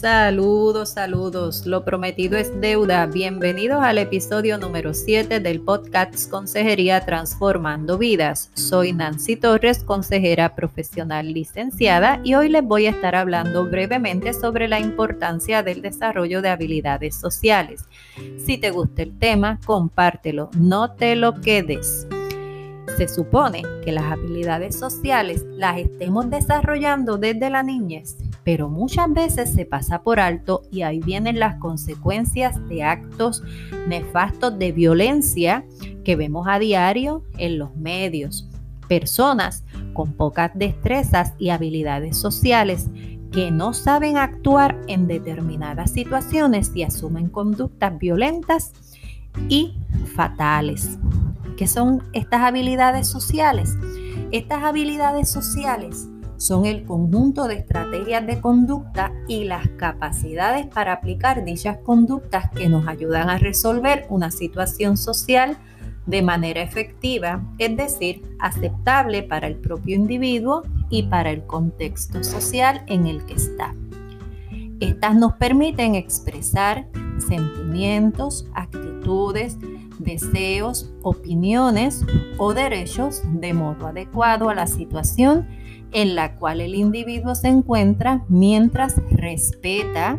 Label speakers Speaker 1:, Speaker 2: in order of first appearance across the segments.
Speaker 1: Saludos, saludos. Lo prometido es deuda. Bienvenidos al episodio número 7 del podcast Consejería Transformando Vidas. Soy Nancy Torres, consejera profesional licenciada, y hoy les voy a estar hablando brevemente sobre la importancia del desarrollo de habilidades sociales. Si te gusta el tema, compártelo, no te lo quedes. Se supone que las habilidades sociales las estemos desarrollando desde la niñez pero muchas veces se pasa por alto y ahí vienen las consecuencias de actos nefastos de violencia que vemos a diario en los medios. Personas con pocas destrezas y habilidades sociales que no saben actuar en determinadas situaciones y asumen conductas violentas y fatales. ¿Qué son estas habilidades sociales? Estas habilidades sociales son el conjunto de estrategias de conducta y las capacidades para aplicar dichas conductas que nos ayudan a resolver una situación social de manera efectiva, es decir, aceptable para el propio individuo y para el contexto social en el que está. Estas nos permiten expresar sentimientos, actitudes, deseos, opiniones o derechos de modo adecuado a la situación en la cual el individuo se encuentra mientras respeta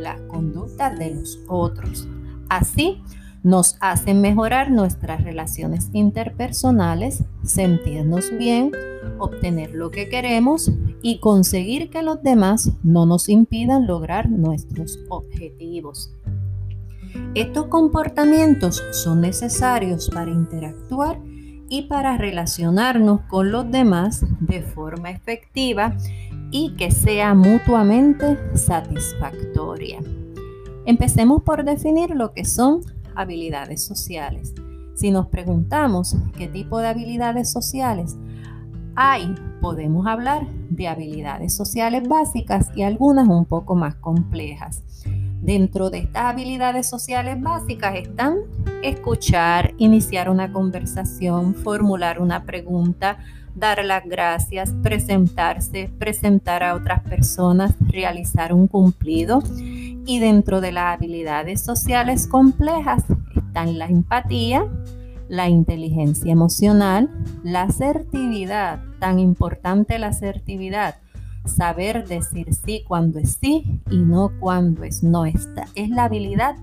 Speaker 1: las conductas de los otros. Así, nos hacen mejorar nuestras relaciones interpersonales, sentirnos bien, obtener lo que queremos y conseguir que los demás no nos impidan lograr nuestros objetivos. Estos comportamientos son necesarios para interactuar y para relacionarnos con los demás de forma efectiva y que sea mutuamente satisfactoria. Empecemos por definir lo que son habilidades sociales. Si nos preguntamos qué tipo de habilidades sociales hay, podemos hablar de habilidades sociales básicas y algunas un poco más complejas. Dentro de estas habilidades sociales básicas están escuchar, iniciar una conversación, formular una pregunta, dar las gracias, presentarse, presentar a otras personas, realizar un cumplido. Y dentro de las habilidades sociales complejas están la empatía, la inteligencia emocional, la asertividad, tan importante la asertividad, saber decir sí cuando es sí y no cuando es no. Esta es la habilidad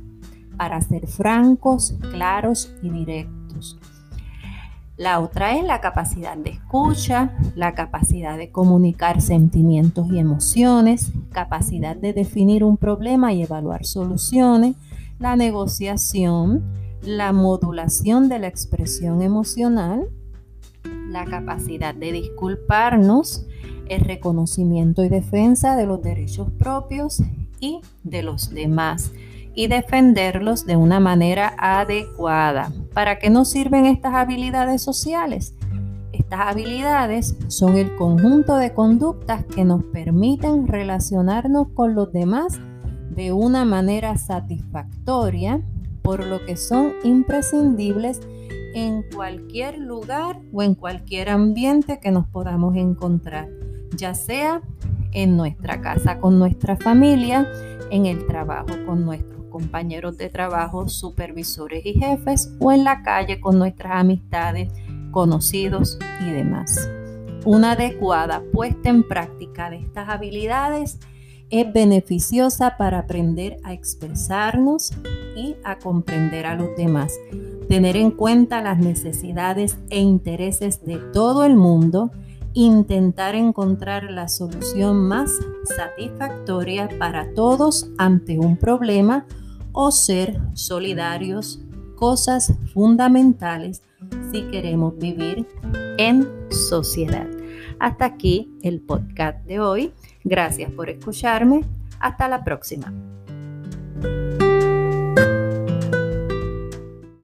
Speaker 1: para ser francos, claros y directos. La otra es la capacidad de escucha, la capacidad de comunicar sentimientos y emociones, capacidad de definir un problema y evaluar soluciones, la negociación, la modulación de la expresión emocional, la capacidad de disculparnos, el reconocimiento y defensa de los derechos propios y de los demás y defenderlos de una manera adecuada. ¿Para qué nos sirven estas habilidades sociales? Estas habilidades son el conjunto de conductas que nos permiten relacionarnos con los demás de una manera satisfactoria, por lo que son imprescindibles en cualquier lugar o en cualquier ambiente que nos podamos encontrar ya sea en nuestra casa con nuestra familia, en el trabajo con nuestros compañeros de trabajo, supervisores y jefes o en la calle con nuestras amistades, conocidos y demás. Una adecuada puesta en práctica de estas habilidades es beneficiosa para aprender a expresarnos y a comprender a los demás, tener en cuenta las necesidades e intereses de todo el mundo intentar encontrar la solución más satisfactoria para todos ante un problema o ser solidarios, cosas fundamentales si queremos vivir en sociedad. Hasta aquí el podcast de hoy. Gracias por escucharme. Hasta la próxima.